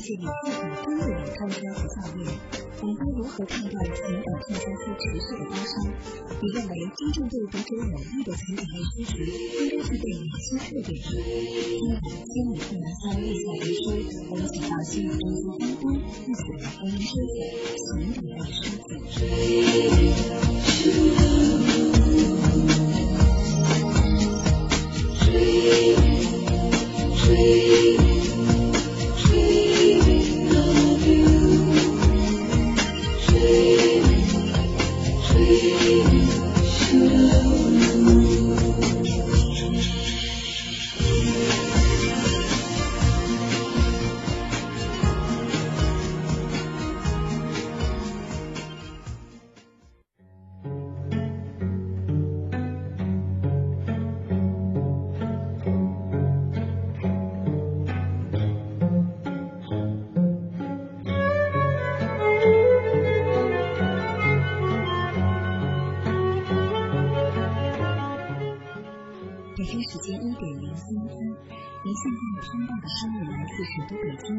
世界里最早真的有专家和教练，我们该如何判断情感畅销书持续的高烧？你认为真正对读者有益的情感类书籍应该具备哪些特点？今晚千里共良宵，立夏读书，我们请到心理中心张工，一起来欢迎收看情感类书籍。首都北京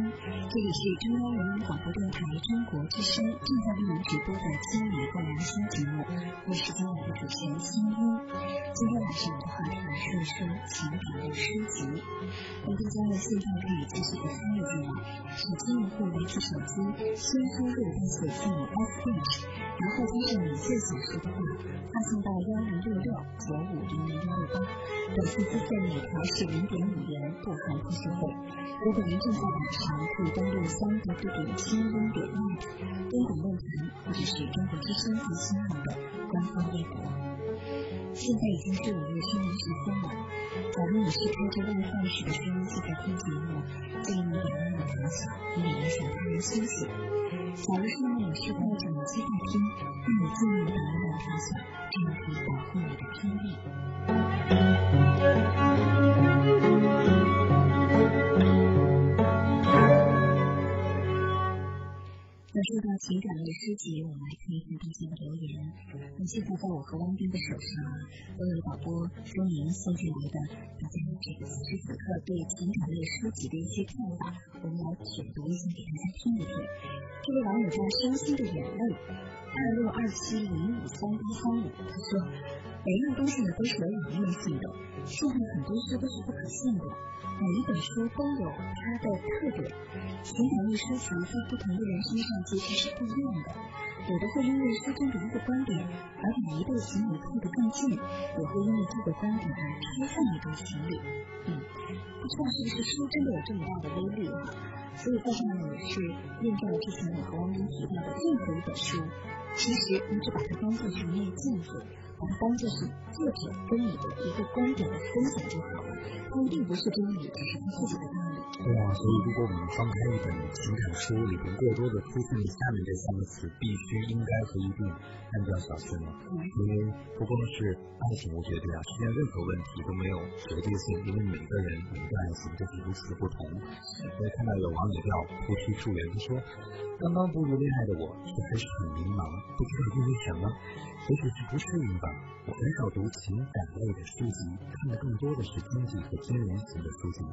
这里是中央人民广播电台中国之声正在为您直播的千里万人新节目我是今晚的主持人心音。今天晚上我的话题来说一说情感类书籍那大家现在可以继续的参与进来首先用户拿起手机先输入并写字母 sb 然后加上你最想说的话发送到幺零六六九五零零幺六八。本次资费每条是零点五元不含通讯费。如果您正在网上，可以登录三 w 点清音点 net、东广论坛或者是中国之声和新浪的官方微博。现在已经是午夜深眠时分了，假如你是开着外放式的收音机在听节目，建议你把音乐调小，以免影响他人休息。假如说你是戴着耳机在听，那你尽量把音量调小，这样可以保护你的听力。那说到情感类书籍，我们来看一看大家的留言。那现在在我和汪斌的手上啊，都有导播说明送进来的大家这个此时此刻对情感类书籍的一些看法，我们来选读一下给大家听一听。这位网友叫伤心的眼泪二六二七零五三八三五，他说每样东西呢都是有两面性的，现在很多书都是不可信的。每一本书都有它的特点，情感类书籍在不同的人身上其实是不一样的。有的会因为书中的一个观点而把一对情侣靠得更近，也会因为这个观点而拆散一对情侣。嗯，不知道是不是书真的有这么大的威力哈？所以在这呢也是验证了之前我和汪斌提到的任何一本书，其实你只把它当做是一面镜子。把它当做是作者跟你的一个观点的分享就好了，它一定不是真理，只是自己的道理。对啊，所以如果我们翻开一本情感书，里边过多的出现了下面这三个词，必须、应该和一定，那就要小心了。因为不光是爱情无绝对啊，世间任何问题都没有绝对性，因为每个人每个爱情都是如此不同。所以看到有网友叫菩提树人，他说，刚刚步入恋爱的我，却还是很迷茫，不知道因为什么，也许是不适应吧。我很少读情感类的书籍，看的更多的是经济和金融型的书籍。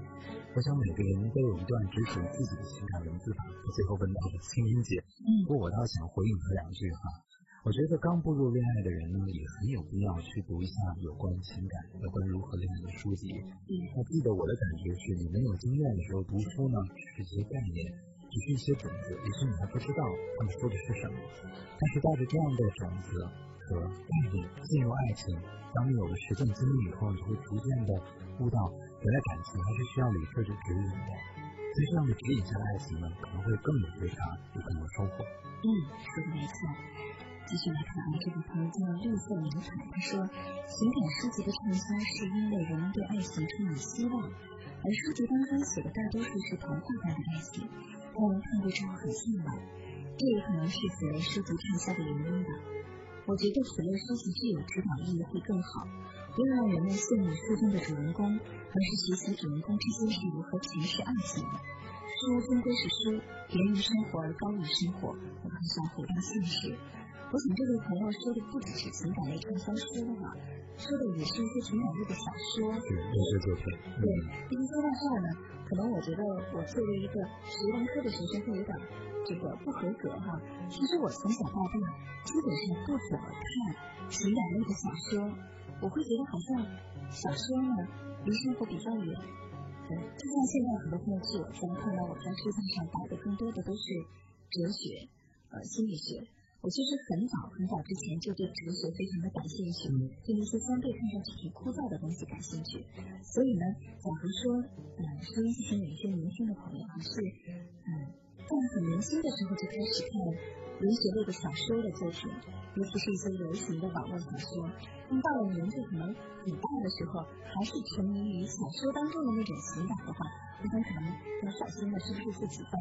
我想每个人都有一段只属于自己的情感文字吧。最后问到了青音姐，不过我倒想回应她两句哈。我觉得刚步入恋爱的人呢，也很有必要去读一下有关情感、有关如何恋爱的书籍。我记得我的感觉是，你没有经验的时候读书呢，只是一些概念，只是一些种子，也许你还不知道他们说的是什么。但是带着这样的种子。和带领进入爱情。当你有了实践经历以后，你会逐渐的悟到，原来感情还是需要理智去指引的。在这样的指引下爱情呢，可能会更有觉察，有更多收获。嗯，说的没错。继续来看啊，这个朋友叫绿色明彩，他说，情感书籍的畅销是因为人们对爱情充满希望，而书籍当中写的大多数是童话般的爱情，让人看过之后很向往。这也可能是此类书籍畅销的原因吧。我觉得此类书籍具有指导意义会更好，不要让人们羡慕书中的主人公，而是学习主人公之间是如何诠释爱情的。书终归是书，源于生活而高于生活，我很想回到现实。我想这位朋友说的不只是情感类畅销书了，说的也是一些情感类的小说。对，也是作品。对，因为说到这儿呢，可能我觉得我作为一个学文科的学生会有点这个不合格哈。其实我从小到大基本上不怎么看情感类的小说，我会觉得好像小说呢离生活比较远。对，就像现在很多朋友去我家看到我在书架上摆的更多的都是哲学、呃心理学。我其实很早很早之前就对哲学非常的感兴趣，对那些相对看上去挺枯燥的东西感兴趣。所以呢，假如说，嗯，收音机前有一些年轻的朋友，还是，嗯，在很年轻的时候就开始看文学类的小说的作品，尤其是一些流行的网络小说。那到了年纪可能很大的时候，还是沉迷于小说当中的那种情感的话。我想可能要小心的是不是自己在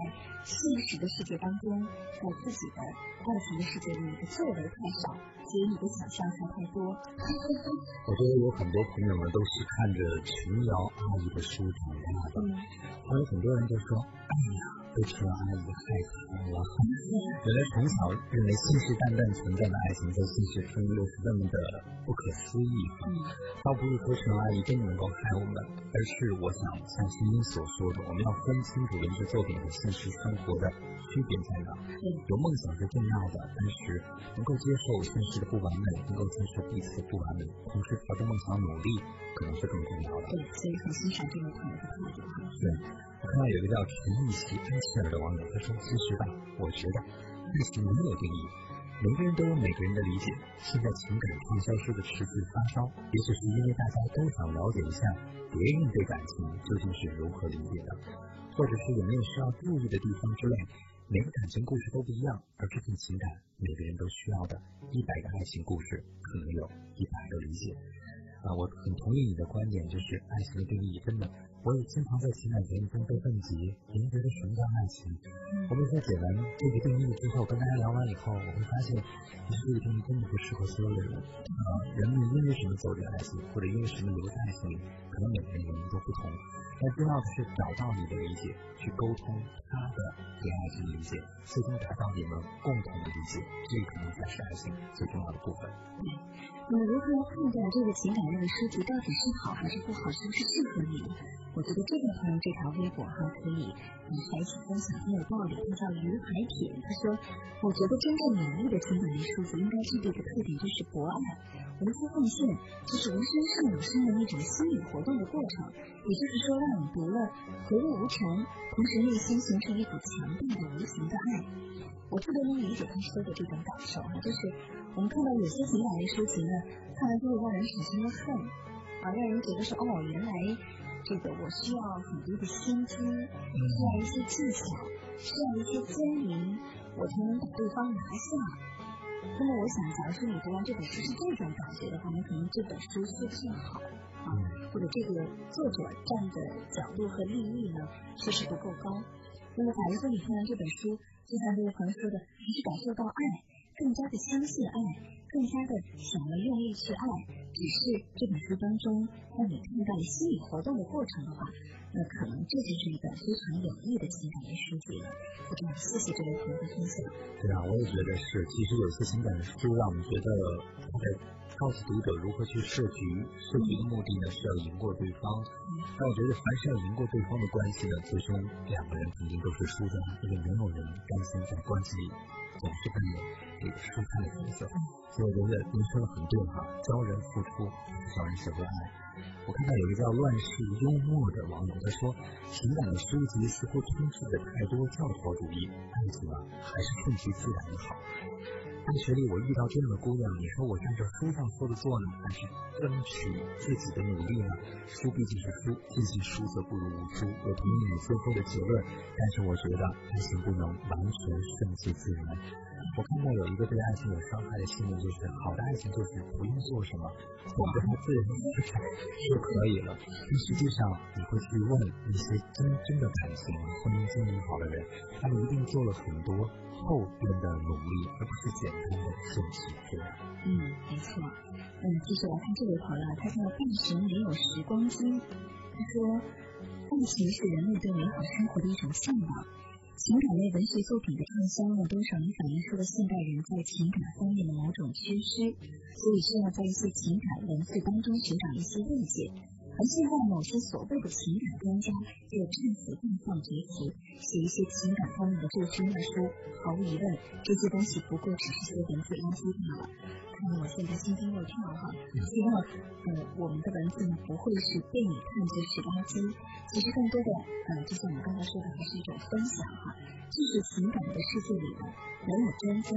现实的世界当中，在自己的爱情的世界里，你的作为太少，所以你的想象才太多。我觉得有很多朋友们都是看着琼瑶阿姨的书长大的，还有很多人就说，哎呀，被琼瑶阿姨害惨了。原来从小认为信誓旦旦存在的爱情，在现实中又是那么的不可思议。倒不是说陈阿姨真的能够害我们，而是我想像欣欣所。说的，我们要分清楚文学作品和现实生活的区别在哪。有梦想是重要的，但是能够接受现实的不完美，能够接受彼此的不完美，同时朝着梦想努力，可能是更重要的。对，所以很欣赏这位朋友的态度。对，看到有个叫陈奕喜安琪儿的网友，他说：“其实吧，我觉得爱情没有定义，每个人都有每个人的理解。现在情感畅销书的持续发烧，也许是因为大家都想了解一下。”别人对感情究竟是如何理解的，或者是有没有需要注意的地方之类？每个感情故事都不一样，而这份情感，每个人都需要的。一百个爱情故事，可能有一百个理解。啊，我很同意你的观点，就是爱情的定义真的，我也经常在情感节目中被问及，您觉得什么叫爱情？我们在解完这个定义之后，跟大家聊完以后，我会发现，其实这个定义真的不适合所有的人。啊，人们因为什么走进爱情，或者因为什么留在爱情里，可能每个人原因都不同。但重要的是找到你的理解，去沟通他的对爱情理解，最终达到你们共同的理解，这可能才是爱情最重要的部分。对，那么如何判断这个情感类的书籍到底是好还是不好，是不是适合你？我觉得这个朋友这条微博哈可以嗯还一起分享，很有道理。他叫于海铁，他说，我觉得真正满意的情感类书籍应该具备的特点就是博爱、无私奉献，就是无声胜有声的那种心理活动的过程。也就是说，让你读了回味无穷，同时内心形成一股强大的无形的爱。我特别能理解他说的这种感受哈，就是我们看到有些情感类书籍呢，看完之后让人产生了恨，啊，让人觉得说哦，原来。这个我需要很多的心机，需要一些技巧，需要一些聪明，我才能把对方拿下。那么我想，假如说你读完这本书是这种感觉的话，你可能这本书不太好啊，或者这个作者站的角度和利益呢，确实不够高。那么假如说你看完这本书，就像这位朋友说的，你是感受到爱，更加的相信爱，更加的想要用力去爱。只是这本书当中让你看到了心理活动的过程的话，那可能这就是一本非常有益的情感的书籍了。谢谢这位朋友的分享。对啊，我也觉得是。其实有些情感的书让我们觉得他在告诉读者如何去设局，设局的目的呢是要赢过对方。但我觉得凡是要赢过对方的关系呢，最终两个人肯定都是输的，因为没有人甘心在关系里总是扮演这个输家的角色。所以我觉得您说的很对哈，教人付出，教人学会爱。我看到有一个叫乱世幽默的网友，他说，情感的书籍似乎充斥着太多教条主义，爱情啊还是顺其自然的好。大学里我遇到这样的姑娘，你说我按照书上说的做呢，还是争取自己的努力呢？书毕竟是书，尽信书则不如无书。我同意你最后的结论，但是我觉得爱情不能完全顺其自然。我看到有一个对爱情有伤害的信念，就是好的爱情就是不用做什么，等着他自然就可以了。但实际上，你会去问那些真正的感情、婚姻经营好的人，他们一定做了很多。后边的努力，而不是简单的顺其自然。嗯，没错。嗯，继续来看这位朋友，他叫半神没有时光机。他说，爱情是人类对美好生活的一种向往。情感类文学作品的畅销呢，多少也反映出了现代人在情感方面的某种缺失，所以需要在一些情感文字当中寻找一些慰藉。而现在，某些所谓的情感专家就趁此大放厥词，写一些情感方面的最深的书。毫无疑问，这些东西不过只是些文字垃圾罢了。看得我现在心惊肉跳哈！希望呃我们的文字呢不会是被你看作是垃圾。其实更多的呃，就像我刚才说的，还是一种分享哈。就是情感的世界里呢，没有专家，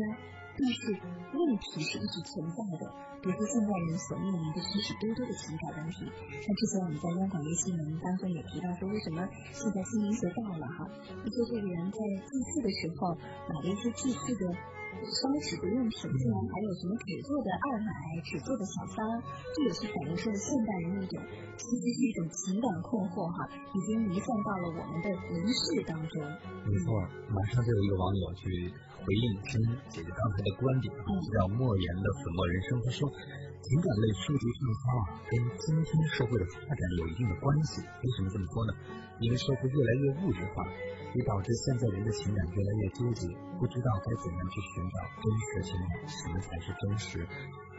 但是问题是一直存在的。比如说，现在人所面临的许许多多的情感问题。像之前我们在央广微新闻当中也提到说，为什么现在清明节到了哈，一些这个人在祭祀的时候买了一些祭祀的烧纸的用品，竟然还有什么纸做的二奶、纸做的小三，这也是反映出了现代人的一种，其实是一种情感困惑哈，已经弥散到了我们的仪式当中。没错，马上就有一个网友去。回应听姐姐刚才的观点啊，叫莫言的粉墨人生。他说，情感类书籍畅销啊，跟今天社会的发展有一定的关系。为什么这么说呢？因为社会越来越物质化，也导致现在人的情感越来越纠结，不知道该怎样去寻找真实的情感，什么才是真实。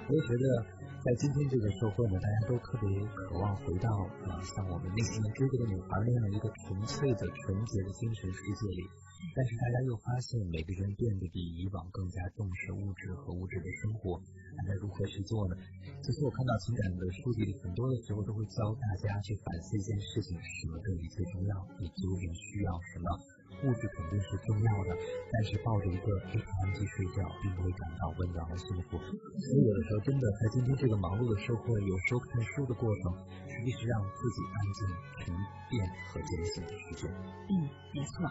我也觉得，在今天这个社会呢，大家都特别渴望回到啊，像我们内心追逐的女孩那样一个纯粹的、纯洁的精神世界里。但是大家又发现，每个人变得比以往更加重视物质和物质的生活，那该如何去做呢？其实我看到情感的书籍里，很多的时候都会教大家去反思一件事情：什么对你最重要？你究竟需要什么？物质肯定是重要的，但是抱着一个安静睡觉，并不会感到温暖和幸福。所以有的时候，真的在今天这个忙碌的社会，有时候看书的过程，实际是让自己安静、沉淀和坚信的时间。嗯，没错。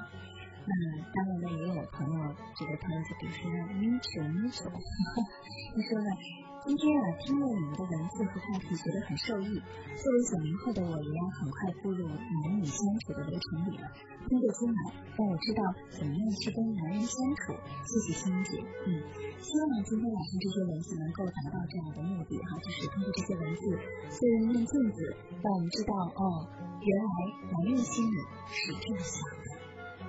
那当然呢，也有朋友，这个朋友就比如说咪球咪球，他 说呢，今天啊听了你们的文字和话题，觉得很受益。作为九零后的我，也要很快步入男女相处的流程里了。通过今晚，让我知道怎么样去跟男人相处。谢谢欣姐，嗯，希望今天晚上这些文字能够达到这样的目的哈，就是通过这些文字，虽然面镜子，让我们知道哦，原来男人心里是这么想的。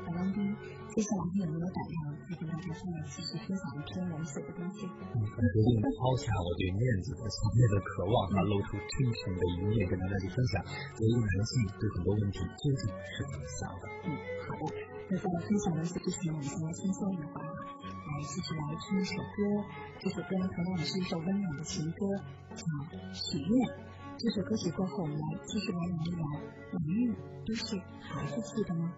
好王斌，接下来你有没有胆量再跟大家再继续分享一篇文字的东西？嗯，决定抛下我对面子和强烈的渴望，啊，露出真诚的一面跟大家去分享。作为一个男性，对很多问题究竟是怎么想的？嗯，好的。那在分享文字之前，我们先来轻松一会儿，来继续来听一首歌。这首歌呢，同样也是一首温暖的情歌，叫《许愿》。这首歌曲过后，我们来继续来聊一聊，男人都是孩子气的吗？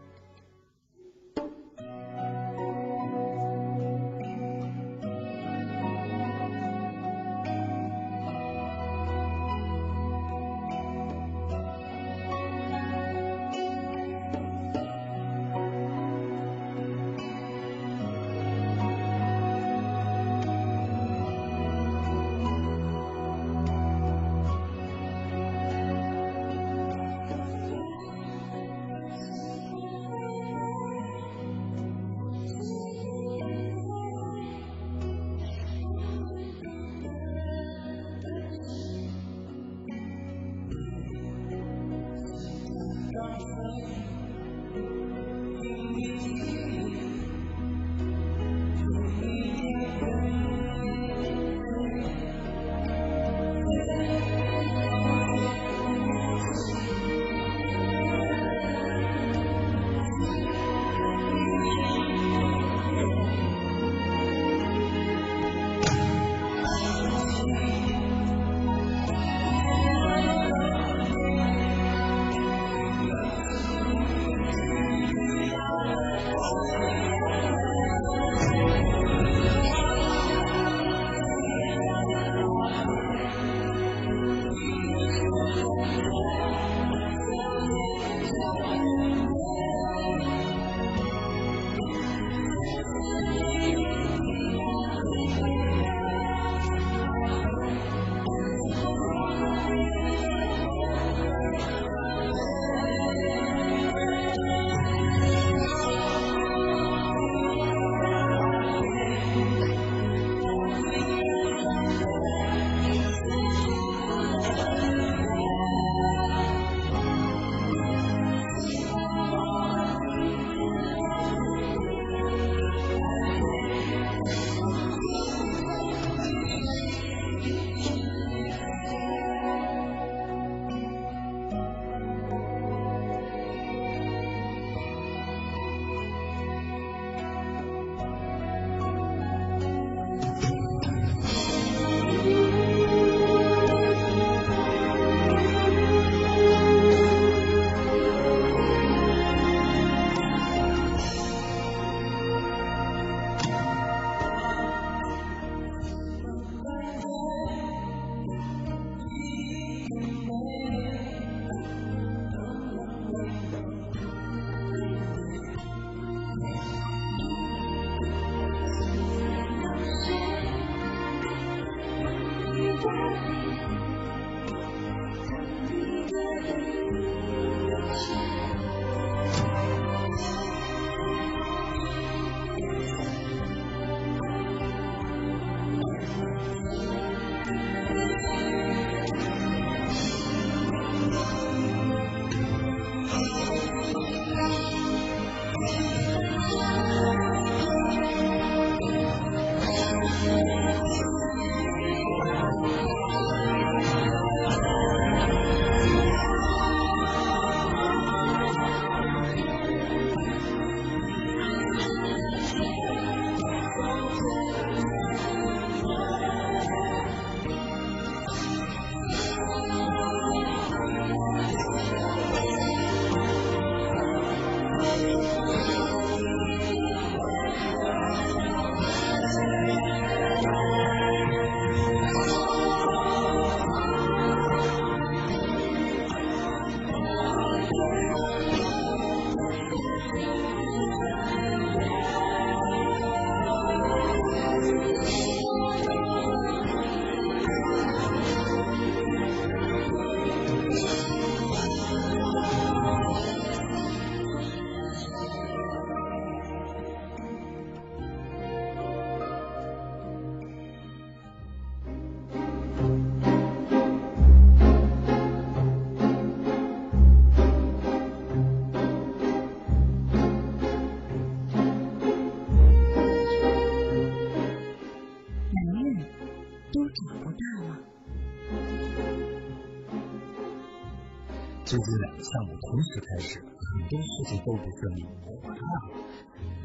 接近两个项目同时开始，很多事情都不顺利，我怕了。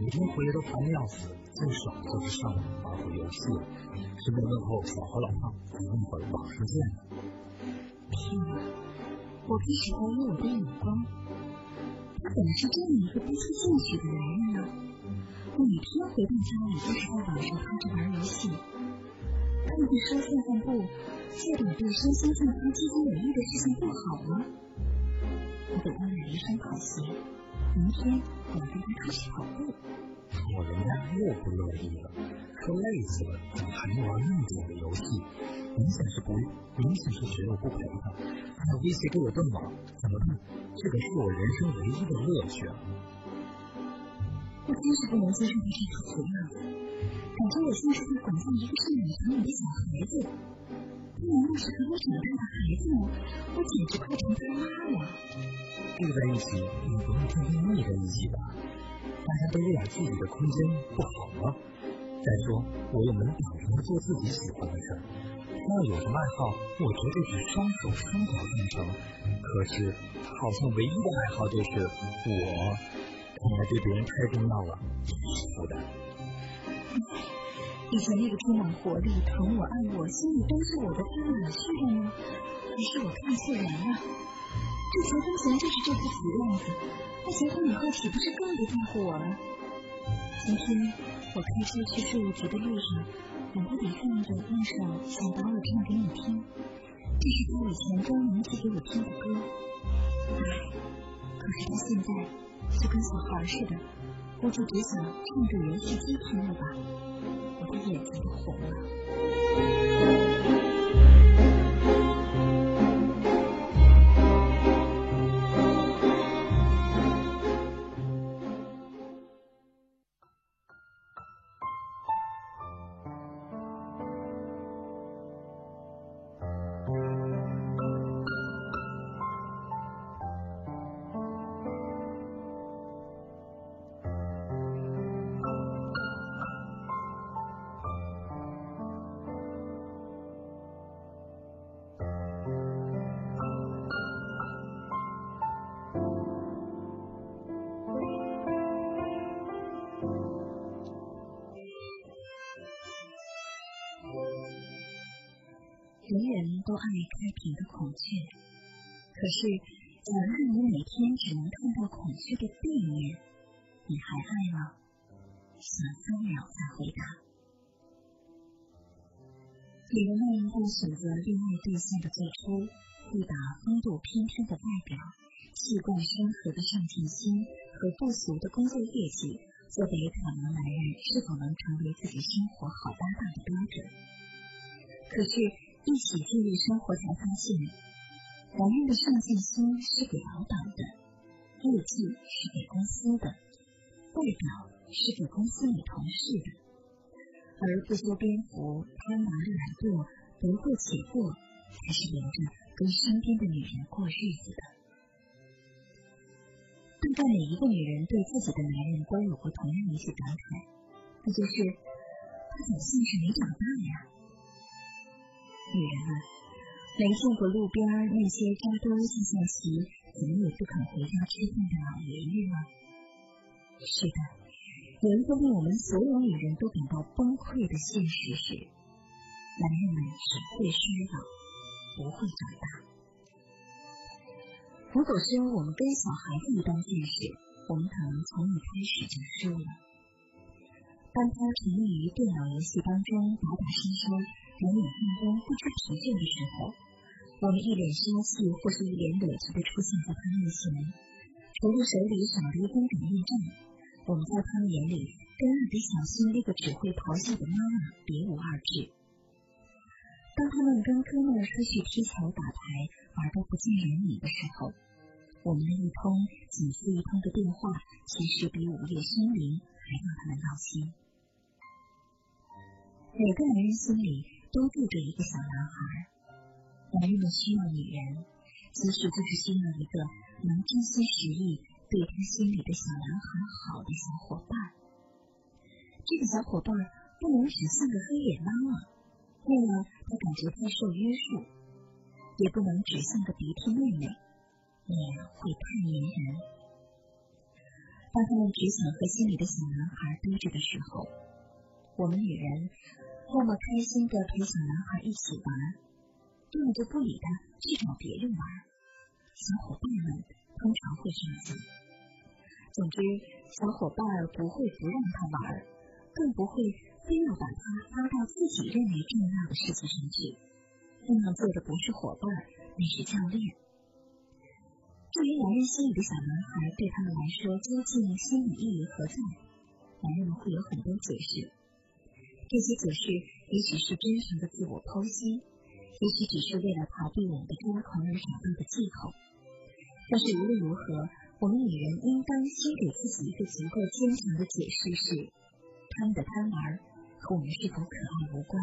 每天回来都烦的要死，最爽就是上网玩会游戏了。顺便问候小何老胖，一会儿网上见。天哪！我开始怀疑我的眼光，他怎么是这样一个不思进取的男人呢？我每天回到家里都是在网上趴着玩游戏。他们会说散散步，做点对身心健康、积极有益的事情不好吗？我给他买一双跑鞋，明天我要跟他出去跑步。我人家又不乐意了，说累死了，怎么还能玩那么久的游戏？明显是不，明显是觉得我不陪他，还威胁给我断网，怎么办？这可是我人生唯一的乐趣啊！我真是不能接受他这副死样子，感觉我像是在管教一个善良疼你的小孩子。你要是和我长大的孩子吗？我简直快成他妈了！住在一起，你不会天天腻在一起吧？大家都有点自己的空间，不好吗？再说，我又没挡着他做自己喜欢的事儿。他要有什么爱好，我绝对是双手双脚赞成。可是，他好像唯一的爱好就是我。看来对别人太重要了，真是负担。以前那个充满活力、疼我爱我、心里都是我的他哪去了呢？还是我看错人了？这结婚前就是这副死样子，那结婚以后岂不是更不在乎我了？今天我开车去税务局的路上，耳朵里放着那首想把我唱给你听，这是他以前专门写给我听的歌。唉，可是他现在。就跟小孩似的，估计只想唱着游戏机听了吧。我的眼睛都红了。爱开屏的孔雀，可是，假如你每天只能看到孔雀的背面，你还爱吗？想三秒再回答。女人们在选择恋爱对象的最初，会把风度翩翩的外表、气贯山河的上进心和不俗的工作业绩，作为考量男人是否能成为自己生活好搭档的标准。可是。一起进入生活才发现，男人的上进心是给老板的，业绩是给公司的，外表是给公司里同事的，而不修边幅、贪玩懒惰、得过且过，才是留着跟身边的女人过日子的。对待每一个女人对自己的男人都有过同样一句感慨，那就是他怎么像是没长大呀？女人们，没见过路边那些扎堆下象棋、怎么也不肯回家吃饭的老爷爷吗？是的，有一个令我们所有女人都感到崩溃的现实是：男人们只会衰老，不会长大。如果说我们跟小孩子一般见识，我们可能从一开始就输了。当他沉溺于电脑游戏当中打打杀杀。两眼放光，不知疲倦的时候，我们一脸杀气或是一脸委屈的出现在他面前，除了手里少了一根擀面杖，我们在他们眼里跟二比小新那个只会咆哮的妈妈别无二致。当他们跟哥们出去踢球打牌，玩得不见人影的时候，我们的一通几次一通的电话，其实比午夜森林还让他们闹心。每个男人心里。都住着一个小男孩，男人需要女人，其实就是需要一个能真心实意对他心里的小男孩好的小伙伴。这个小伙伴不能只像个黑脸妈妈，那样他感觉太受约束；也不能只像个鼻涕妹妹，也会太粘人。当他们只想和心里的小男孩堆着的时候，我们女人要么开心的陪小男孩一起玩，要么就不理他，去找别人玩。小伙伴们通常会这样。总之，小伙伴不会不让他玩，更不会非要把他拉到自己认为重要的事情上去。那样做的不是伙伴，那是教练。至于男人心里的小男孩，对他们来说究竟心理意义何在？男人们会有很多解释。这些解释也许是真诚的自我剖析，也许只是为了逃避我们的抓狂而找到的借口。但是无论如何，我们女人应当先给自己一个足够坚强的解释：是他们的贪玩和我们是否可爱无关。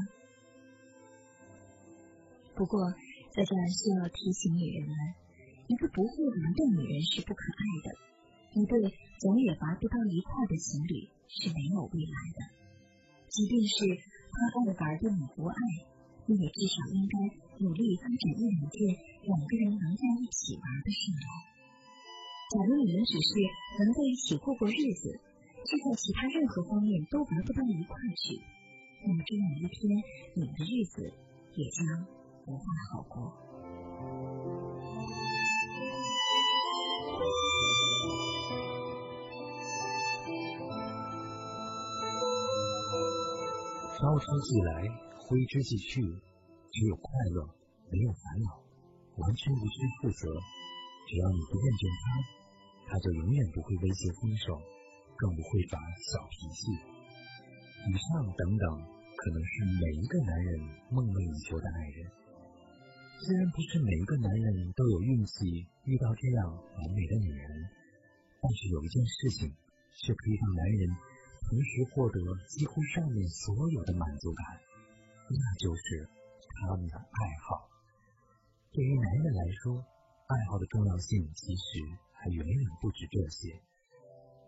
不过，在这儿需要提醒女人们。一个不会玩的女人是不可爱的，一对总也玩不到一块的情侣是没有未来的。即便是他爱玩对你不爱，你也至少应该努力发展一两件两个人能在一起玩的事来。假如你们只是能在一起过过日子，却在其他任何方面都玩不到一块去，那么终有一天你们的日子也将不再好过。招之即来，挥之即去，只有快乐，没有烦恼，完全无需负责。只要你不厌倦他，他就永远不会威胁分手，更不会耍小脾气。以上等等，可能是每一个男人梦寐以求的爱人。虽然不是每一个男人都有运气遇到这样完美的女人，但是有一件事情却可以让男人。同时获得几乎上面所有的满足感，那就是他们的爱好。对于男人来说，爱好的重要性其实还远远不止这些。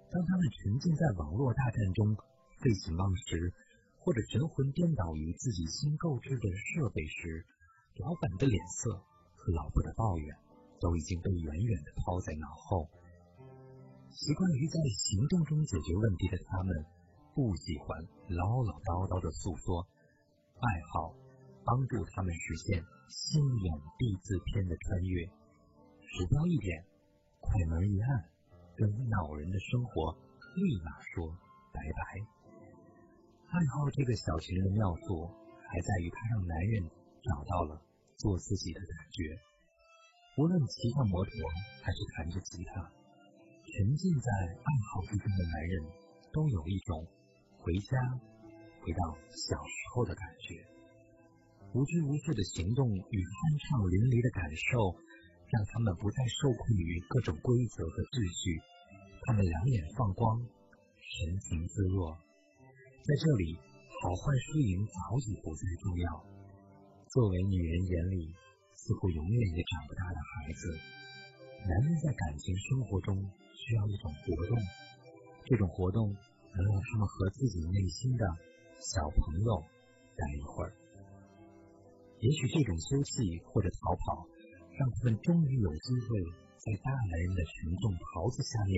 当他们沉浸在网络大战中废寝忘食，或者神魂颠倒于自己新购置的设备时，老板的脸色和老婆的抱怨都已经被远远的抛在脑后。习惯于在行动中解决问题的他们，不喜欢唠唠叨叨的诉说。爱好帮助他们实现心眼地字篇的穿越。鼠标一点，快门一按，跟恼人的生活立马说拜拜。爱好这个小情人的妙处，还在于他让男人找到了做自己的感觉。无论骑上摩托，还是弹着吉他。沉浸在爱好之中的男人，都有一种回家、回到小时候的感觉。无拘无束的行动与酣畅淋漓的感受，让他们不再受困于各种规则和秩序。他们两眼放光，神情自若。在这里，好坏输赢早已不再重要。作为女人眼里似乎永远也长不大的孩子，男人在感情生活中。需要一种活动，这种活动能让他们和自己内心的小朋友待一会儿。也许这种休憩或者逃跑，让他们终于有机会在大男人的沉重袍子下面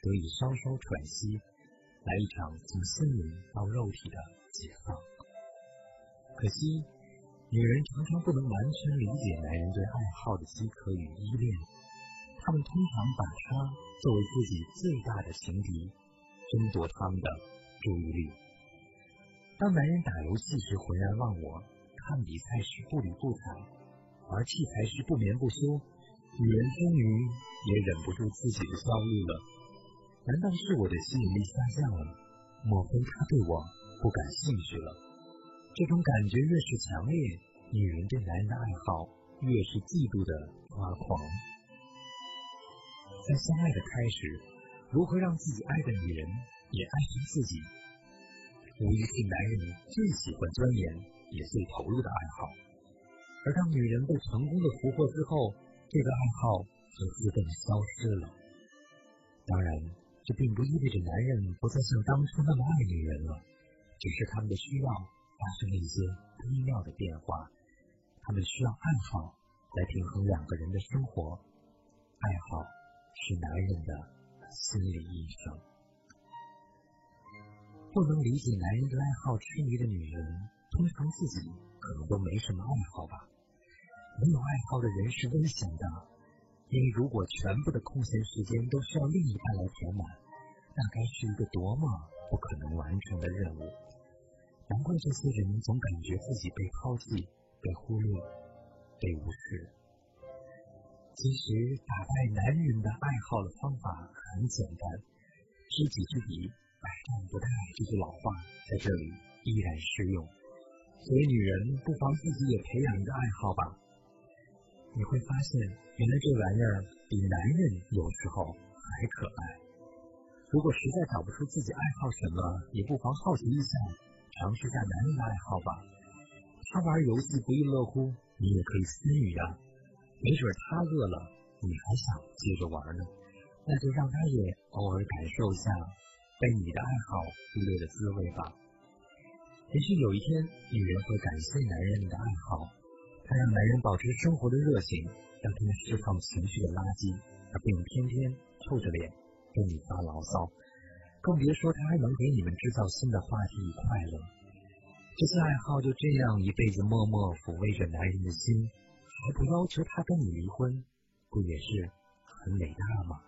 得以稍稍喘息，来一场从心灵到肉体的解放。可惜，女人常常不能完全理解男人对爱好的饥渴与依恋。他们通常把它作为自己最大的情敌，争夺他们的注意力。当男人打游戏时浑然忘我，看比赛时不理不睬，玩器材时不眠不休，女人终于也忍不住自己的焦虑了。难道是我的吸引力下降了？莫非他对我不感兴趣了？这种感觉越是强烈，女人对男人的爱好越是嫉妒的抓狂。在相爱的开始，如何让自己爱的女人也爱上自己，无疑是男人最喜欢钻研也最投入的爱好。而当女人被成功的俘获之后，这个爱好就自动消失了。当然，这并不意味着男人不再像当初那么爱女人了，只是他们的需要发生了一些微妙的变化。他们需要爱好来平衡两个人的生活。爱好是男人的心理医生。不能理解男人的爱好痴迷的女人，通常自己可能都没什么爱好吧？没有爱好的人是危险的，因为如果全部的空闲时间都需要另一半来填满，那该是一个多么不可能完成的任务。难怪这些人总感觉自己被抛弃、被忽略、被无视。其实，打败男人的爱好的方法很简单：知己知彼。百战不殆这句老话在这里依然适用。所以女人，不妨自己也培养一个爱好吧。你会发现，原来这玩意儿比男人有时候还可爱。如果实在找不出自己爱好什么，也不妨好奇一下，尝试下男人的爱好吧。他玩游戏不亦乐乎，你也可以私语呀。没准他饿了，你还想接着玩呢，那就让他也偶尔感受一下。被你的爱好忽略的滋味吧。也许有一天，女人会感谢男人的爱好，它让男人保持生活的热情，让他们释放情绪的垃圾，而并天天臭着脸跟你发牢骚。更别说他还能给你们制造新的话题与快乐。这些爱好就这样一辈子默默抚慰着男人的心，还不要求他跟你离婚，不也是很伟大吗？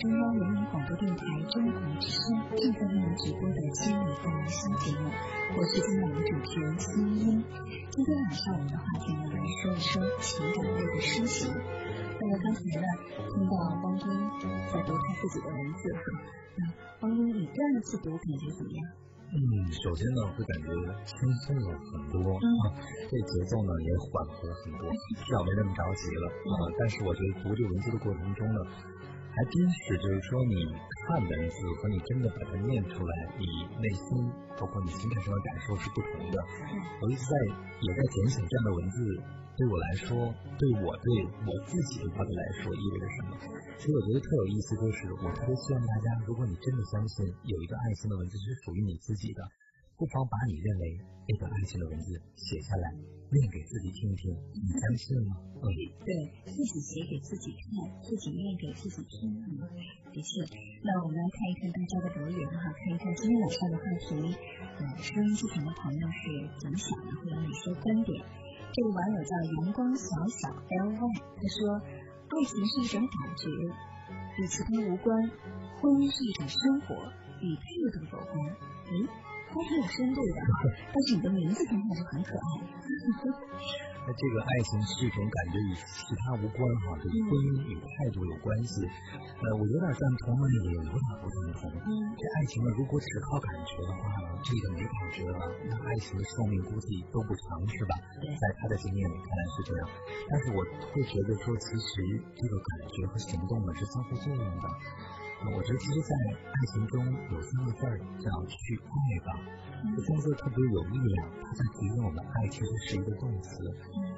中央人民广播电台中国之声正在为您直播的《心理访谈》新节目，我是今晚的主持人新音。今天晚上我们的话题呢，来说一说情感类的书籍。那么刚才呢，听到汪斌在读他自己的文字哈，那汪斌你第二次读感觉怎么样？嗯，首先呢，会感觉轻松了很多啊，这节奏呢也缓和了很多，至少没那么着急了啊。但是我觉得读这文字的过程中呢，还真是就是说你看文字和你真的把它念出来，你内心包括你心态上的感受是不同的。我一直在也在检想这样的文字。对我来说，对我对我自己的话来说意味着什么？其实我觉得特有意思，就是我特别希望大家，如果你真的相信有一个爱情的文字是属于你自己的，不妨把你认为那个爱情的文字写下来，念给自己听听。你相信吗？嗯，对自己写给自己看，自己念给自己听。嗯，的确。那我们来看一看大家的留言哈，看一看今天晚上的话题，呃，收音机前的朋友是怎么想的，会有哪些观点？这位网友叫阳光小小 L Y，他说：“爱情是一种感觉，与其他无关；婚姻是一种生活，与态度有关。”诶，还挺有深度的，但是你的名字听起来就很可爱。那这个爱情是一种感觉，与其他无关哈，跟婚姻与态度有关系。呃，我有点赞同，也有点不赞同。嗯，这爱情呢，如果只靠感觉的话呢，这个没感觉了，那爱情的寿命估计都不长，是吧？在他的经验里看来是这样，但是我会觉得说，其实这个感觉和行动呢是相互作用的。我觉得其实，在爱情中有三个字儿叫去爱吧，这三个字特别有力量，它在提醒我们，爱其实是一个动词。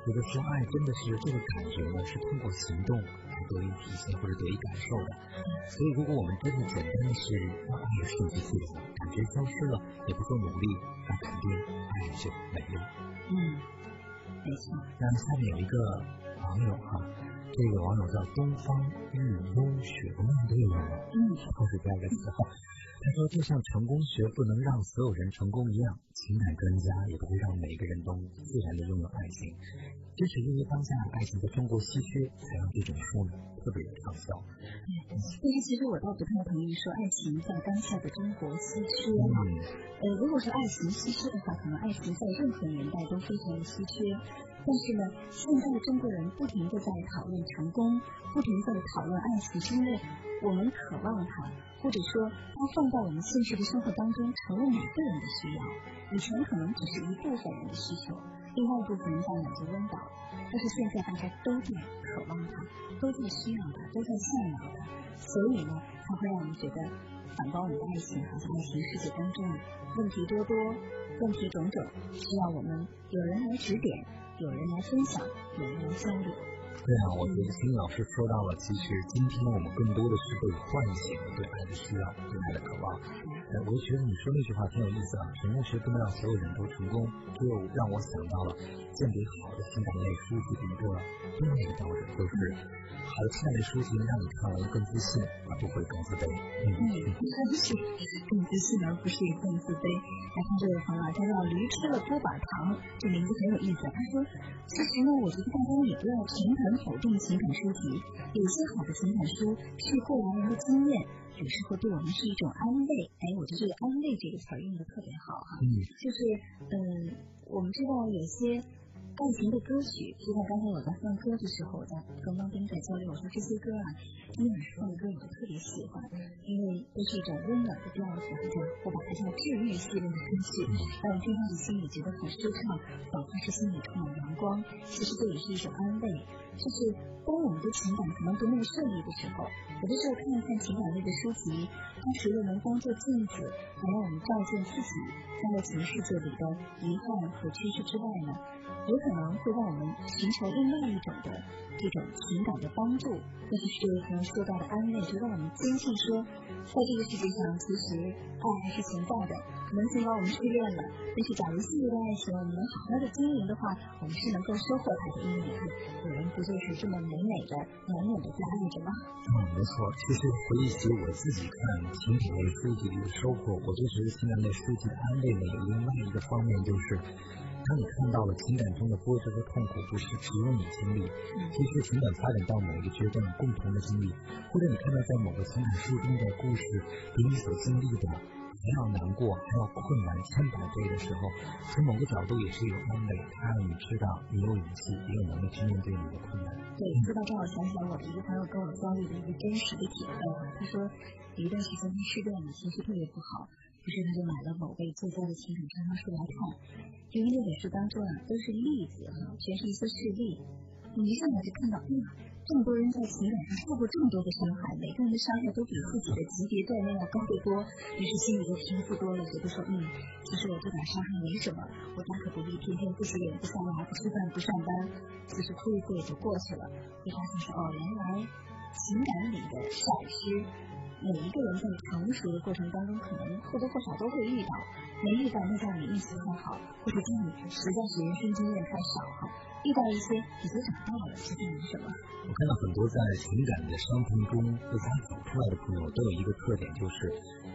有的时候，爱真的是这个感觉呢，是通过行动来得以体现或者得以感受的。所以，如果我们真的简单的是让爱顺其自然，感觉消失了，也不做努力，那肯定爱就没了。嗯，没错。那下面有一个网友哈。这个网友叫东方日优雪，我们对了，嗯，后是第二个词号。他说，就像成功学不能让所有人成功一样，情感专家也不会让每个人都自然的拥有爱情。正是因为当下爱情在中国稀缺，才让这种书呢特别的畅销。但是其实我倒不太同意说爱情在当下的中国稀缺。嗯。呃，如果说爱情稀缺的话，可能爱情在任何年代都非常的稀缺。但是呢，现在中国人不停的在讨论成功，不停的讨论爱情，是因为我们渴望它，或者说它放在我们现实的生活当中成为每个人的需要。以前可能只是一部分人的需求，另外一部分人在满足温饱，但是现在大家都在渴望它，都在需要它，都在向往它，所以呢，它会让我们觉得，反观我们的爱情，好像爱情世界当中问题多多，问题种种，需要我们有人来指点。有人来分享，有人来交流。对啊，我觉得金老师说到了，其实今天我们更多的是被唤醒对爱的需要，对爱的渴望。呃，我觉得你说那句话挺有意思啊，成功学不能让所有人都成功，就让我想到了鉴别好的情感类书籍的一个另外一个标准，就是好的情感类书籍能让你看完更自信，而不会更自卑。嗯，是更自信而不是更自卑。来看这位朋友，他叫驴吃了多把糖，这名字很有意思。他说，其实呢，我觉得大家也不要全盘否定情感书籍，有些好的情感书是过来人的经验，有时候对我们是一种安慰。哎，我觉得这个安慰这个词儿用的特别好哈，嗯，就是嗯，我们知道有些。爱情的歌曲，就像刚才我在放歌的时候，我在跟汪斌在交流，我说这些歌啊，今晚上放的歌我都特别喜欢，因为都是一种温暖的调子，好像我把它叫治愈系列的歌曲，让我听上去心里觉得很舒畅，仿佛是心里充满阳光。其实这也是一种安慰，就是当我们的情感可能不那么顺利的时候，有的时候看一看情感类的书籍，它除了能当做镜子，能让我们照见自己在爱情世界里的遗憾和缺失之外呢？有可能会让我们寻求另外一种的这种情感的帮助，那就是刚刚说到的安慰，就让我们坚信说，在这个世界上其实爱还是存在的。可能尽管我们失恋了，但是假如幸福的爱情我们能好好的经营的话，我们是能够收获它的。因为你看，有人不就是这么美美的、暖暖的在爱着吗？嗯，没错。其实回忆起我自己看情感类书籍的收获，我就觉得情感类书籍安慰呢，有另外一个方面就是。当你看到了情感中的波折和痛苦不是只有你经历，其实情感发展到某一个阶段共同的经历，或者你看到在某个情感书中的故事比你所经历的还要难过，还要困难千百倍的时候，从某个角度也是有安慰，它让你知道你有勇气，也有能力去面对你的困难。对，说到这，我想起来我的一个朋友跟我交流的一个真实的体会，他说有一段时间他失恋了，情绪特别不好。于是他就买了某位作家的情感畅销书来看，因为那本书当中啊都是例子哈，全是一些事例。你一上来就看到，哎呀，这么多人在情感上受过这么多的伤害，每个人的伤害都比自己的级别段位要高得多，于是心里就平复多了，觉得说，嗯，其实我这点伤害没什么，我大可不必天天不洗脸、不刷牙、不吃饭、不上班，其实哭一哭也就过去了。会发现说，哦，原来情感里的闪失。每一个人在成熟的过程当中，可能或多或少都会遇到，没遇到那叫你运气太好，或者叫你实在是人生经验太少哈。遇到一些已经长大了，其实没什么。我看到很多在情感的伤痛中不想走出来的朋友，都有一个特点，就是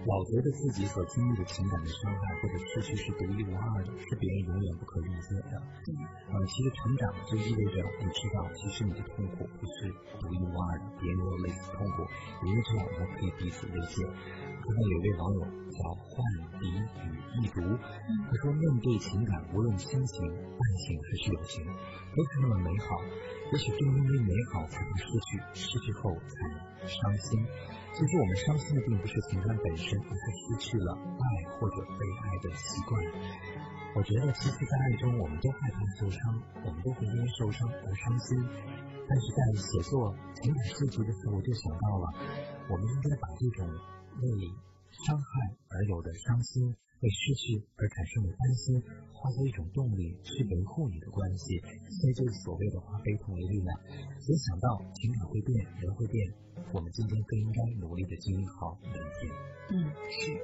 老觉得自己所经历的情感的伤害或者失去是独一无二的，是别人永远不可理解的。对。呃，其实成长就意味着你知道，其实你的痛苦不是独一无二的，别人也有类似痛苦，因为这样我们可以。彼此慰藉。看到有位网友叫幻笔与一读，他说面对情感，无论亲情、爱情还是友情，都是那么美好。也许正因为美好，才会失去，失去后才伤心。其实我们伤心的并不是情感本身，而是失去了爱或者被爱的习惯。我觉得，其实，在爱中，我们都害怕受伤，我们都会因为受伤而伤心。但是在写作情感书籍的时候，我就想到了，我们应该把这种为伤害而有的伤心、为失去而产生的担心，化作一种动力，去维护你的关系，这就是所谓的化悲痛为力量。所以想到情感会变，人会变，我们今天更应该努力的经营好每一天。嗯，是。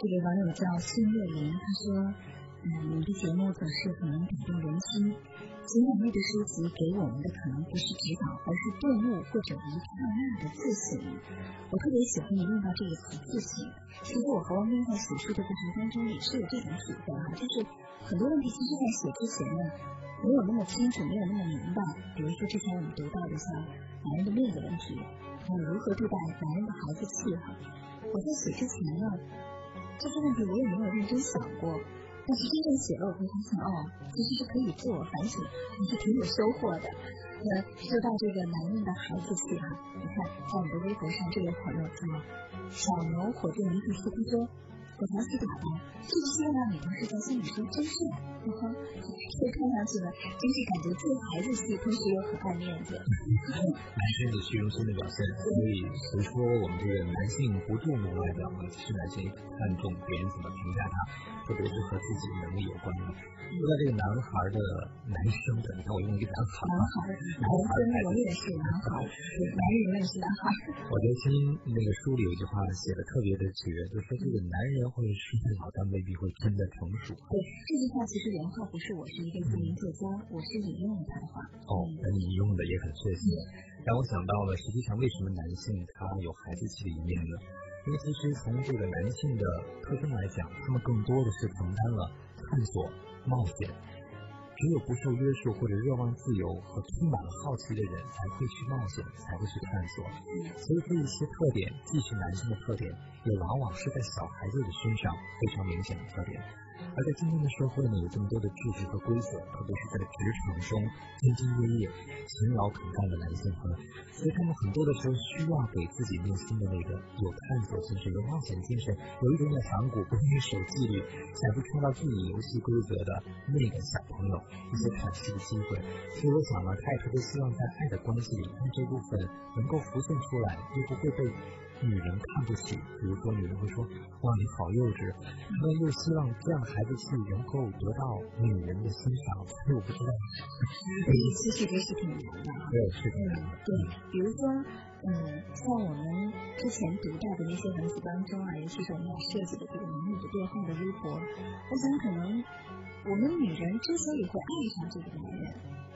这位网友叫孙月林，他说。嗯，你的节目总是很能感动人心。情感类的书籍给我们的可能不是指导，而是顿悟或者一刹那的自省。我特别喜欢你用到这个词“自省”。其实我和王斌在写书的过程当中也是有这种体会哈，就是很多问题其实在写之前呢，没有那么清楚，没有那么明白。比如说之前我们读到的像男人的命的问题，还有如何对待男人的孩子气哈。我在写之前呢，这些问题我也没有认真想过。但是真正写了，我会发现哦，其实是可以自我反省，还是挺有收获的。那说到这个男人的孩子气哈，你看在我的微博上，这位朋友叫小牛火箭迷弟斯，他说。我调戏打扮，是不是要让女同事在心里说真是？嗯哼，这看上去呢，真是感觉既孩子气，同时又很爱面子。男生的虚荣心的表现，所以谁说我们这个男性不注重外表呢？其实男性看重别人怎么评价他，特别是和自己能力有关的。说到这个男孩的男生的，你看我用一个男孩，男孩，男孩，我也是男孩，男人也是男孩。我觉得听那个书里有一句话写的特别的绝，就说这个男人。会失去好，但未必会真的成熟。对这句话，其实原话不是我是一个著名作家，我是引用他的话。哦，那你用的也很确切，让我想到了，实际上为什么男性他有孩子气的一面呢？因为其实从这个男性的特征来讲，他们更多的是承担了探索、冒险。只有不受约束或者热望自由和充满了好奇的人，才会去冒险，才会去探索。所以这一些特点，既是男性的特点，也往往是在小孩子的身上非常明显的特点。而在今天的社会呢，有这么多的制度和规则，特别是在职场中兢兢业业、勤劳肯干的男性们，所以他们很多的时候需要给自己内心的那个有探索精神、有冒险精神、有一点点反骨、不愿意守纪律、想去创造自己游戏规则的那个小朋友一些喘息的机会。所以我想呢，他也特别希望在爱的关系里，让这部分能够浮现出来，又不会被。女人看不起，比如说女人会说哇你好幼稚，那又希望这样的孩子气能够得到女人的欣赏，所以我不知道。其实这是挺难的。对，是挺难的。对，比如说，嗯，像我们之前读到的那些文字当中啊，尤其是我们要设计的这个男女的对话的微博，我想可能我们女人之所以会爱上这个男人，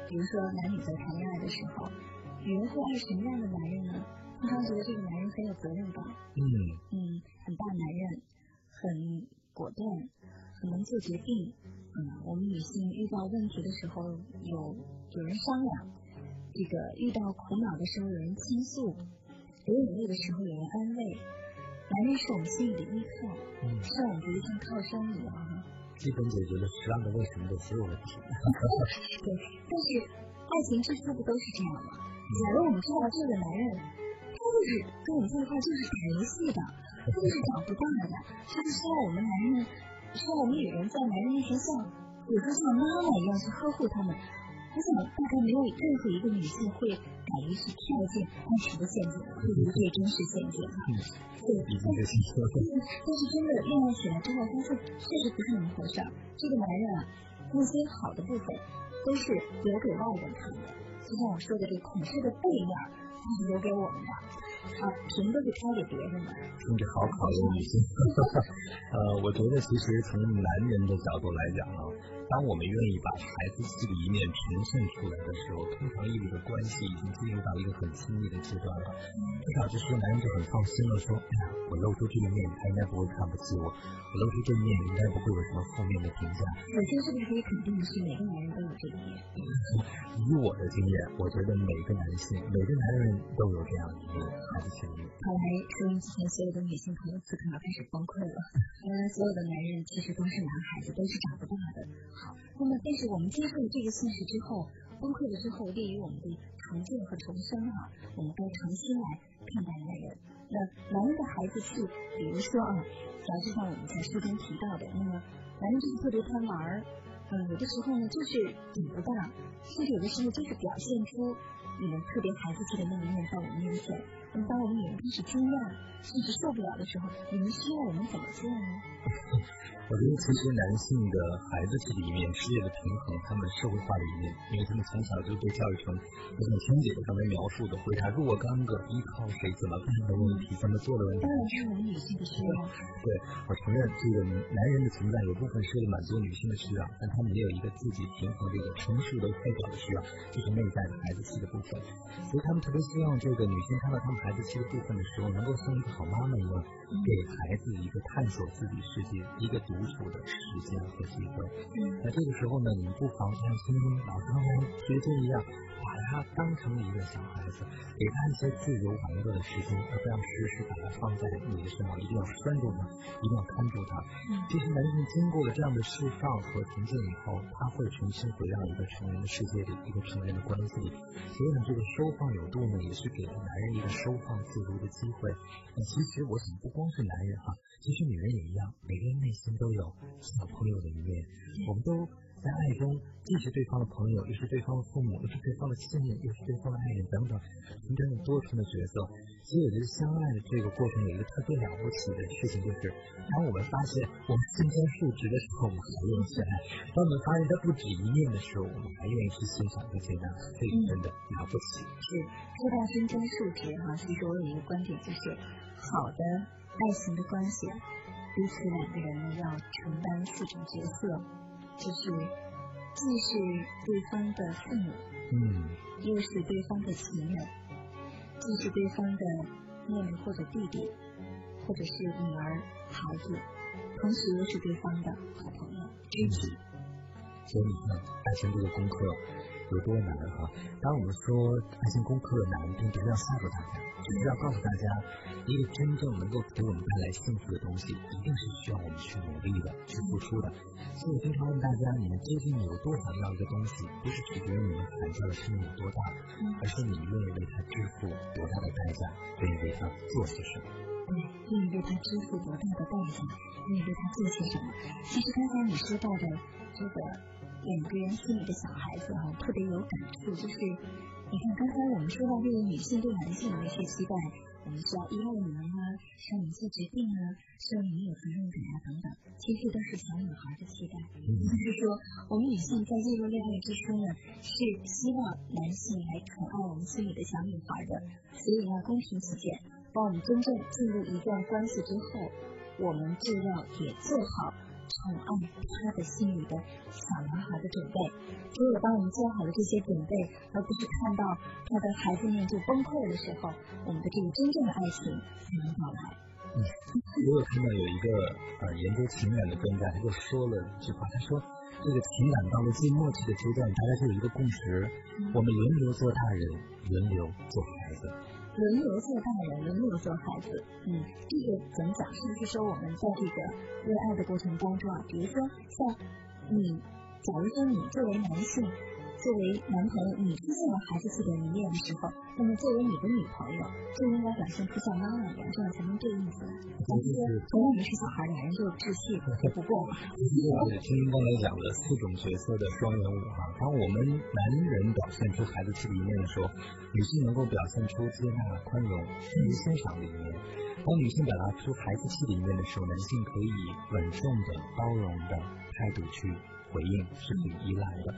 比如说男女在谈恋爱的时候，女人会爱什么样的男人呢？经常觉得这个男人很有责任感，嗯嗯，很大男人，很果断，很能做决定，嗯，我们女性遇到问题的时候，有有人商量，这个遇到苦恼的时候有人倾诉，流眼泪的时候有人安慰，男人是我们心里的依靠，是我们的一像靠山一样。基本解决了十万个为什么的所有问题。对，但是爱情之初不都是这样吗？假如我们知道这个男人，他就是跟我们在一块就是打游戏的，他就是长不大的，他是需要我们男人，需要我们女人在男人面前像，比如说像妈妈一样去呵护他们。我想大概没有任何一个女性会敢于去跳进爱情的陷阱，会不会真实陷阱？但是真的恋爱起来之后，发现确实不是那么回事儿。这个男人啊，那些好的部分都是留给外人看的，就像我说的，这恐惧的背面是留给我们的，啊，什么都是开给别人的。听着好考验女性。呃，我觉得其实从男人的角度来讲啊。当我们愿意把孩子气的一面呈现出来的时候，通常意味着关系已经进入到一个很亲密的阶段了。至少就是男人就很放心了，说，哎呀，我露出这一面，他应该不会看不起我；我露出这一面，应该不会有什么负面的评价。首先，是不是可以肯定的是，每个男人都有这一面？以我的经验，我觉得每个男性，每个男人都有这样一面孩子气的一面。看来收音机前所有的女性朋友此刻要开始崩溃了。原来所有的男人其实都是男孩子，都是长不大的。好，那么但是我们接受了这个现实之后，崩溃了之后，利于我们的重建和重生啊，我们该重新来看待男人。那男人的孩子气，比如说啊，杂志上我们在书中提到的，那么男人就是特别贪玩儿，嗯，有的时候呢就是长不大，甚至有的时候就是表现出你们特别孩子气的那一面在我们面前。那当我们女人开始惊讶，甚至受不了的时候，你们希望我们怎么做呢？我觉得其实男性的孩子气的一面事业的平衡他们社会化的一面，因为他们从小就被教育成，就像天姐刚才描述的，回答若干个依靠谁怎么办的问题，怎么做的问题。当然是我们女性的需要。对，我承认这个男人的存在有部分是为了满足女性的需要，但他们也有一个自己平衡这个成熟的外表的需要，就是内在的孩子气的部分。所以他们特别希望这个女性看到他们孩子气的部分的时候，能够像一个好妈妈一样，给孩子一个探索自己世界，一个独。处的时间和机会。嗯，那这个时候呢，你不妨像青青老师刚才推荐一样，把他当成一个小孩子，给他一些自由玩乐的时间，而不要时时把他放在你的身旁，一定要拴住他，一定要看住他。嗯，其实男性经过了这样的释放和平静以后，他会重新回到一个成人的世界里，一个成人的关系里。所以呢，这个收放有度呢，也是给了男人一个收放自如的机会。其实我想，不光是男人哈，其实女人也一样，每个人内心。都有小朋友的一面，我们都在爱中，既是对方的朋友，又是对方的父母，又是对方的亲人，又是对方的爱人等等，形成了多重的角色。所以我觉得相爱的这个过程有一个特别了不起的事情，就是当我们发现我们身兼数职的时候，我们还愿意去爱；当我们发现它不止一面的时候，我们还愿意去欣赏和接纳，所以真的了不起。是说到身兼数职哈，其实我有一个观点，就是好的爱情的关系。彼此两个人呢，要承担四种角色，就是既是对方的父母，嗯，又是对方的情人，既是对方的妹妹或者弟弟，或者是女儿、孩子，同时又是对方的好朋友、知己。所以你看，爱情这个功课有多难啊！当我们说爱情功课难，并不是要吓唬大家。只是要告诉大家，一个真正能够给我们带来幸福的东西，一定是需要我们去努力的，去付出的。所以我经常问大家，你们究竟有多想要一个东西？不是取决于你们产下的生命有多大，而是你愿意为它支付多大的代价，愿意为它做些什么。对，愿意为它支付多大的代价，愿意为它做些什么。其实刚才你说到的这个两个人心里的小孩子哈，特别有感触，就是。你看，刚才我们说到这个女性对男性的一些期待，我们需要依赖你们啊，需要你做决定啊，需要你们有责任感啊等等，其实都是小女孩的期待。就是说，我们女性在进入恋爱之初呢，是希望男性来宠爱我们心里的小女孩的。所以呢，公平起见，当我们真正进入一段关系之后，我们就要也做好。宠爱他的心里的小男孩的准备，只有当我们做好了这些准备，而不是看到他的孩子面就崩溃的时候，我们的这个真正的爱情才能到来。嗯，我有看到有一个呃研究情感的专家，他就说了一句话，他说这个情感到了最默契的阶段，大家就有一个共识，我们轮流做大人，轮流做孩子。轮流做大人，轮流做孩子。嗯，这个怎么讲？是不是说我们在这个为爱的过程当中啊，比如说像你，假如说你作为男性。作为男朋友，你出现了孩子气的一面的时候，那么作为你的女朋友，就应该表现出像妈妈一样，这样才能对应起来。但是，同样你是小孩，两人就稚气，这不过嘛。就是听刚才讲的四种角色的双人舞哈，当我们男人表现出孩子气的一面的时候，女性能够表现出接纳、宽容、善于欣赏的一面；当女性表达出孩子气的一面的时候，男性可以稳重的、包容的态度去。回应是挺依赖的，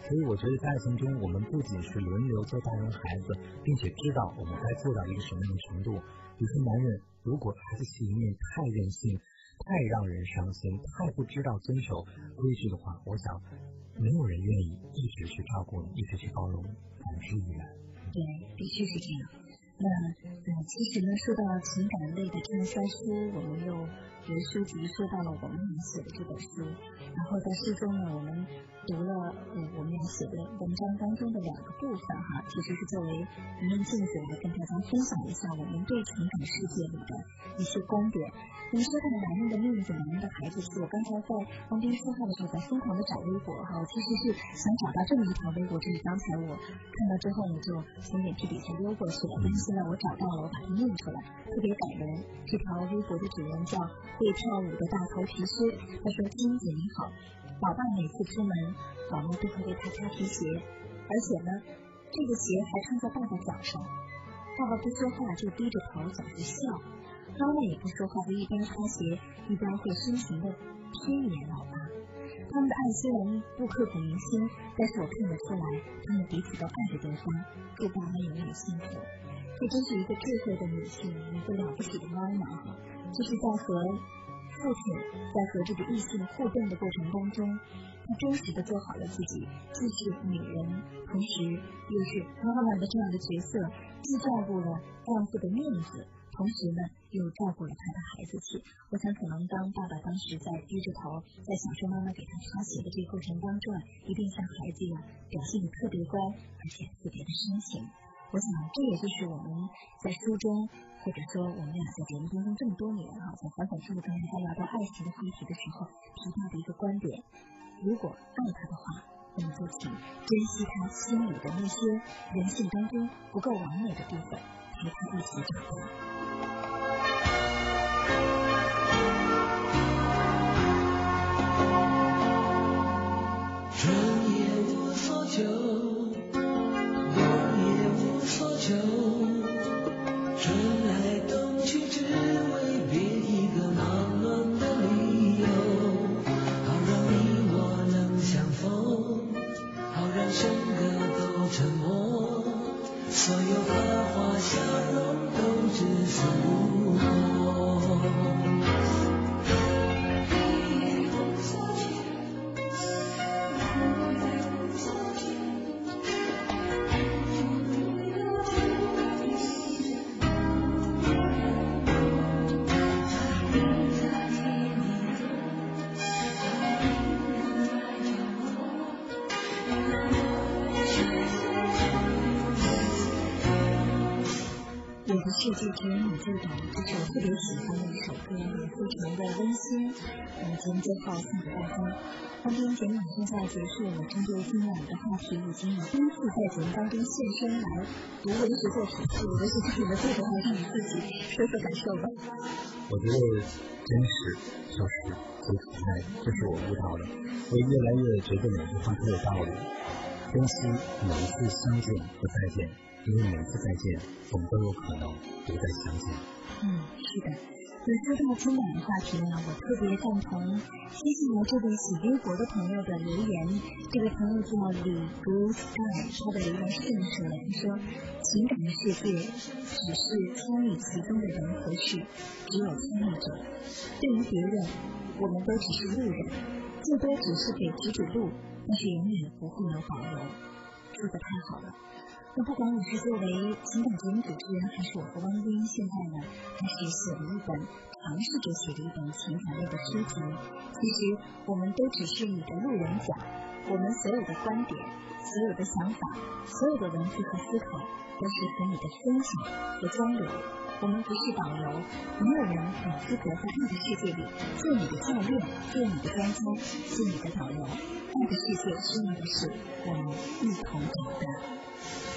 所以我觉得在爱情中，我们不仅是轮流做大人孩子，并且知道我们该做到一个什么样的程度。有些男人如果孩子气一面太任性，太让人伤心，太不知道遵守规矩的话，我想没有人愿意一直去照顾你，一直去包容你，反之亦然。对，必须是这样。那呃，其实呢，说到情感类的畅销书，我们又有书籍说到了我们写的这本书。然后在书中呢，我们读了呃我们俩写的文章当中的两个部分哈，其实是作为一面镜子来跟大家分享一下我们对情感世界里的一些观点。你说到男人的面子，男人的孩子是，我刚才在旁边说话的时候在疯狂的找微博哈，我其实是想找到这么一条微博，就是刚才我看到之后呢就从眼皮底下溜过去了，但是现在我找到了，我把它念出来，特别感人。这条微博的主人叫会跳舞的大头皮靴，他说：“金子你好。”老爸每次出门，老妈都会为他擦皮鞋，而且呢，这个鞋还穿在爸爸脚上。爸爸不说话，就低着头总是笑。妈妈也不说话，就一边擦鞋，一边会深情的瞥一眼老爸。他们的爱虽然不刻骨铭心，但是我看得出来，他们彼此都爱着对方。祝爸妈永远幸福。这真是一个智慧的女性，一个了不起的妈妈哈，就是在和。父亲在和这个异性互动的过程当中，他忠实的做好了自己，既是女人，同时又是妈妈的这样的角色，既照顾了丈夫的面子，同时呢又照顾了他的孩子气。我想，可能当爸爸当时在低着头在享受妈妈给他擦鞋的这个过程当中，一定像孩子一样表现的特别乖，而且特别的深情。我想，这也就是我们在书中，或者说我们俩在节目当中这么多年哈，在反反复复跟大家聊到爱情的话题的时候提到的一个观点：如果爱他的话，那么就请珍惜他心里的那些人性当中不够完美的部分，陪他一起长大。sú. 只有你最懂，这是我特别喜欢的一首歌，也非常的温馨。我们节目最后送给大家。今天节目马上就要结束了，针对今晚的话题，已经有第一次在节目当中现身来读文学作品，我的是你们最后还是你自己说说感受吧。我觉得真实就是最可爱，这是我悟到的。我越来越觉得每句话都有道理，珍惜每一次相见和再见。因为每次再见，我们都有可能不再相见。嗯，是的。那说到今晚的话题呢，我特别赞同接下来这位写微博的朋友的留言。这位朋友叫李 blue sky，他的留言是这么说的：他说，情感的世界只是参与其中的人和事，只有参与者。对于别人，我们都只是路人，最多只是给指指路，但是永远不会有保留。说的太好了。那不管我是作为情感节目主持人，还是我和汪斌现在呢，还是写了一本尝试着写的一本情感类的书籍，其实我们都只是你的路人甲，我们所有的观点、所有的想法、所有的文字和思考，都是和你的分享和交流。我们不是导游，没有人有资格在爱的世界里做你的教练，做你的专家，做你的导游。爱的世界需要的是我们一同找到。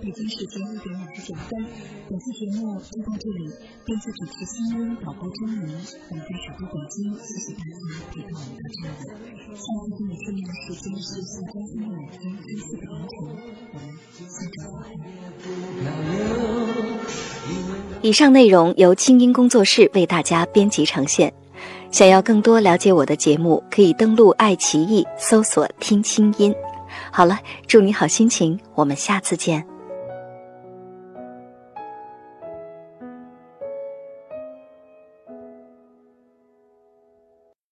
北京时间一点五十九分，本期节目就到这里。编辑主持新音，导播钟明，我们在首都北京，谢谢大家陪伴我们到这里。下次跟你见面的时间是下周三的晚间周四的凌晨，我们下周再会。以上内容由清音工作室为大家编辑呈现。想要更多了解我的节目，可以登录爱奇艺搜索“听清音”。好了，祝你好心情，我们下次见。